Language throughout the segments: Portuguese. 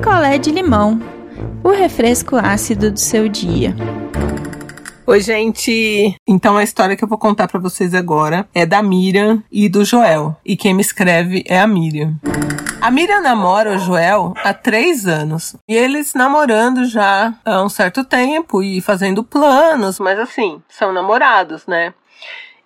picolé de limão, o refresco ácido do seu dia. Oi, gente! Então a história que eu vou contar para vocês agora é da Miriam e do Joel. E quem me escreve é a Miriam. A Miriam namora o Joel há três anos. E eles namorando já há um certo tempo e fazendo planos, mas assim, são namorados, né?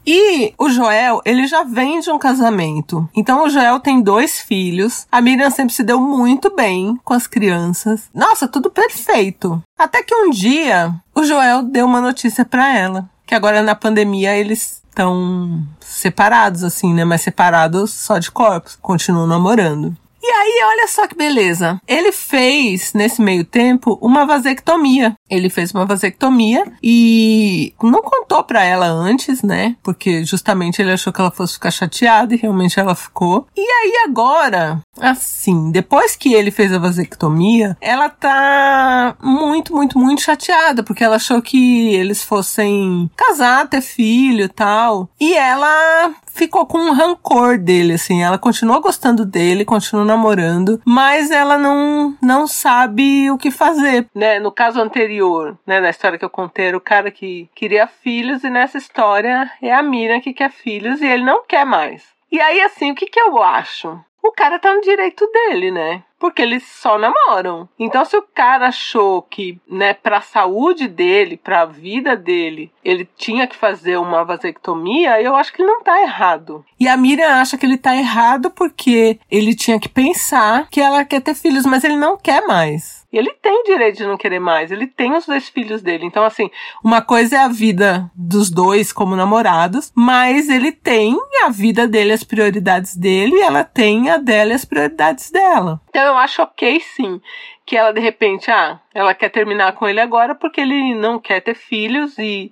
E o Joel, ele já vem de um casamento. Então o Joel tem dois filhos. A Miriam sempre se deu muito bem com as crianças. Nossa, tudo perfeito. Até que um dia o Joel deu uma notícia para ela, que agora na pandemia eles estão separados assim, né, mas separados só de corpos, continuam namorando. E aí, olha só que beleza. Ele fez, nesse meio tempo, uma vasectomia. Ele fez uma vasectomia e não contou pra ela antes, né? Porque justamente ele achou que ela fosse ficar chateada e realmente ela ficou. E aí agora, assim, depois que ele fez a vasectomia, ela tá muito, muito, muito chateada, porque ela achou que eles fossem casar, ter filho tal. E ela ficou com um rancor dele, assim. Ela continua gostando dele, continua namorando, mas ela não, não sabe o que fazer, né? No caso anterior, né, na história que eu contei, era o cara que queria filhos e nessa história é a Mira que quer filhos e ele não quer mais. E aí, assim, o que que eu acho? O cara tá no direito dele, né? porque eles só namoram. Então, se o cara achou que, né, pra saúde dele, pra vida dele, ele tinha que fazer uma vasectomia, eu acho que ele não tá errado. E a Miriam acha que ele tá errado porque ele tinha que pensar que ela quer ter filhos, mas ele não quer mais. E ele tem direito de não querer mais, ele tem os dois filhos dele. Então, assim, uma coisa é a vida dos dois como namorados, mas ele tem a vida dele, as prioridades dele, e ela tem a dela e as prioridades dela. Então, eu acho ok, sim, que ela de repente, ah, ela quer terminar com ele agora porque ele não quer ter filhos e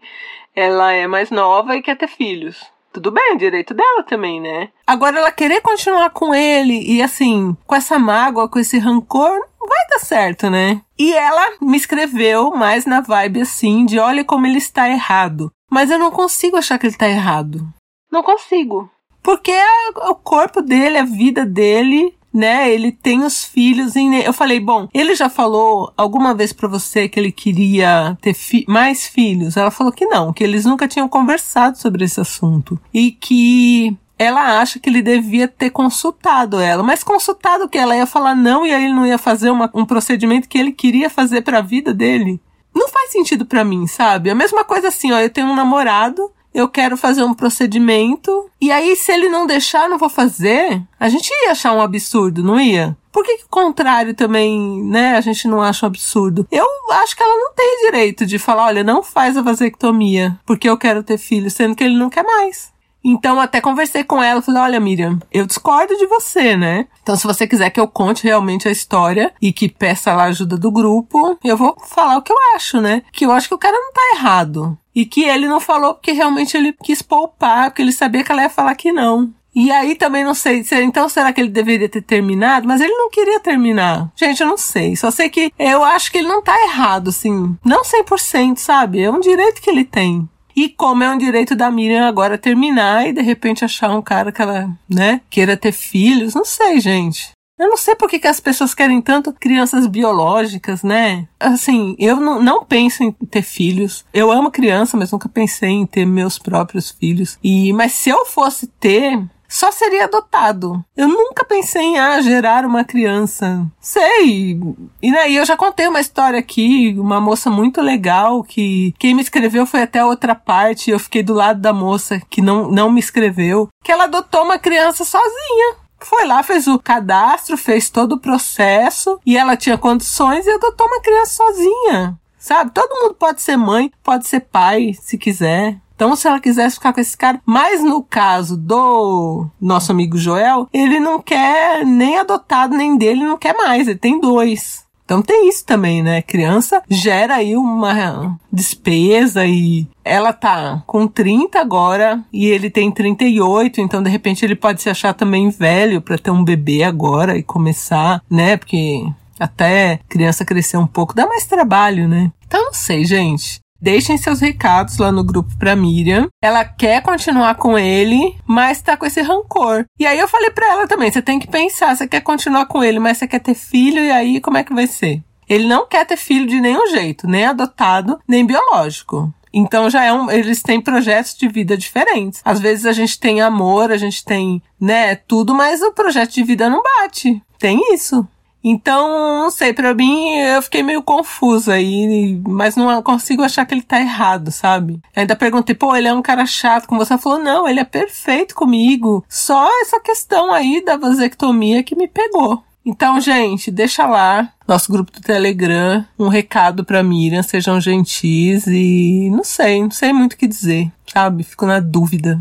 ela é mais nova e quer ter filhos tudo bem, direito dela também, né? Agora ela querer continuar com ele e assim, com essa mágoa, com esse rancor, vai dar certo, né? E ela me escreveu mais na vibe assim, de olha como ele está errado. Mas eu não consigo achar que ele está errado. Não consigo. Porque é o corpo dele, a vida dele, né? Ele tem os filhos. Em... Eu falei, bom, ele já falou alguma vez para você que ele queria ter fi mais filhos? Ela falou que não, que eles nunca tinham conversado sobre esse assunto. E que ela acha que ele devia ter consultado ela, mas consultado que ela ia falar não e aí ele não ia fazer uma, um procedimento que ele queria fazer para a vida dele. Não faz sentido para mim, sabe? A mesma coisa assim, ó, eu tenho um namorado, eu quero fazer um procedimento e aí se ele não deixar, não vou fazer. A gente ia achar um absurdo, não ia? Por que, que o contrário também, né, a gente não acha um absurdo? Eu acho que ela não tem direito de falar, olha, não faz a vasectomia, porque eu quero ter filho, sendo que ele não quer mais. Então, até conversei com ela, falei: olha, Miriam, eu discordo de você, né? Então, se você quiser que eu conte realmente a história e que peça lá a ajuda do grupo, eu vou falar o que eu acho, né? Que eu acho que o cara não tá errado. E que ele não falou porque realmente ele quis poupar, porque ele sabia que ela ia falar que não. E aí também não sei, então será que ele deveria ter terminado? Mas ele não queria terminar. Gente, eu não sei. Só sei que eu acho que ele não tá errado, assim. Não 100%, sabe? É um direito que ele tem. E como é um direito da Miriam agora terminar e de repente achar um cara que ela, né, queira ter filhos, não sei, gente. Eu não sei por que, que as pessoas querem tanto crianças biológicas, né? Assim, eu não, não penso em ter filhos. Eu amo criança, mas nunca pensei em ter meus próprios filhos. E, mas se eu fosse ter, só seria adotado. Eu nunca pensei em ah, gerar uma criança. Sei. E daí eu já contei uma história aqui, uma moça muito legal que quem me escreveu foi até outra parte. Eu fiquei do lado da moça que não, não me escreveu, que ela adotou uma criança sozinha foi lá, fez o cadastro, fez todo o processo e ela tinha condições e adotou uma criança sozinha. Sabe? Todo mundo pode ser mãe, pode ser pai, se quiser. Então, se ela quisesse ficar com esse cara, mas no caso do nosso amigo Joel, ele não quer nem adotado, nem dele, não quer mais, ele tem dois. Então tem isso também, né? Criança gera aí uma despesa e ela tá com 30 agora e ele tem 38, então de repente ele pode se achar também velho para ter um bebê agora e começar, né? Porque até criança crescer um pouco dá mais trabalho, né? Então não sei, gente. Deixem seus recados lá no grupo pra Miriam. Ela quer continuar com ele, mas tá com esse rancor. E aí eu falei pra ela também: você tem que pensar, você quer continuar com ele, mas você quer ter filho, e aí como é que vai ser? Ele não quer ter filho de nenhum jeito, nem adotado, nem biológico. Então já é um, eles têm projetos de vida diferentes. Às vezes a gente tem amor, a gente tem, né, tudo, mas o projeto de vida não bate. Tem isso. Então, não sei, para mim eu fiquei meio confusa aí, mas não consigo achar que ele tá errado, sabe? Ainda perguntei, pô, ele é um cara chato com você? Ela falou, não, ele é perfeito comigo. Só essa questão aí da vasectomia que me pegou. Então, gente, deixa lá nosso grupo do Telegram um recado para Miriam, sejam gentis e não sei, não sei muito o que dizer, sabe? Fico na dúvida.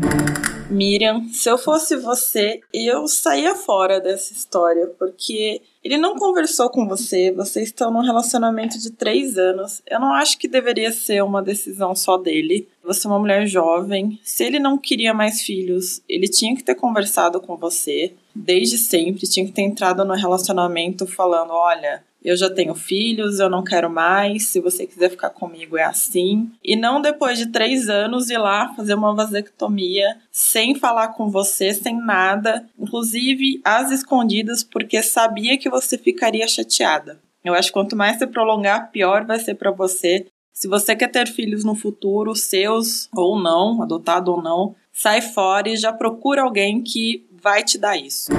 Miriam, se eu fosse você, eu saía fora dessa história, porque ele não conversou com você, vocês estão num relacionamento de três anos. Eu não acho que deveria ser uma decisão só dele. Você é uma mulher jovem. Se ele não queria mais filhos, ele tinha que ter conversado com você desde sempre, tinha que ter entrado no relacionamento falando: olha, eu já tenho filhos, eu não quero mais, se você quiser ficar comigo é assim. E não depois de três anos ir lá fazer uma vasectomia sem falar com você, sem nada, inclusive às escondidas, porque sabia que você ficaria chateada. Eu acho que quanto mais você prolongar, pior vai ser para você. Se você quer ter filhos no futuro, seus ou não, adotado ou não, sai fora e já procura alguém que vai te dar isso.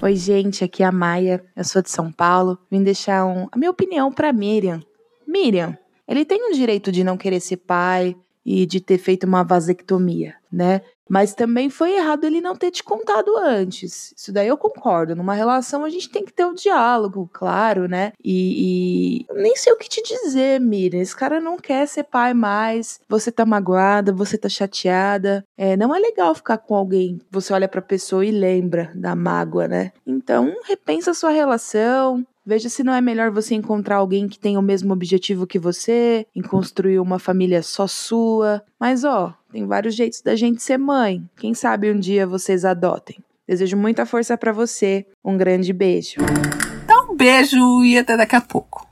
Oi, gente, aqui é a Maia, eu sou de São Paulo. Vim deixar um, a minha opinião para Miriam. Miriam, ele tem o direito de não querer ser pai e de ter feito uma vasectomia, né? Mas também foi errado ele não ter te contado antes. Isso daí eu concordo. Numa relação a gente tem que ter o um diálogo, claro, né? E, e, nem sei o que te dizer, Miriam. Esse cara não quer ser pai mais. Você tá magoada, você tá chateada. É, não é legal ficar com alguém. Você olha pra pessoa e lembra da mágoa, né? Então, repensa a sua relação. Veja se não é melhor você encontrar alguém que tenha o mesmo objetivo que você, em construir uma família só sua. Mas ó, tem vários jeitos da gente ser mãe. Quem sabe um dia vocês adotem. Desejo muita força para você. Um grande beijo. Então, um beijo e até daqui a pouco.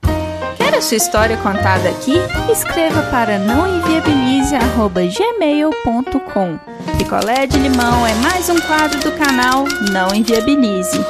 Quer a sua história contada aqui? Escreva para nãoenviabilize@gmail.com. Picolé de limão é mais um quadro do canal Não Enviabilize.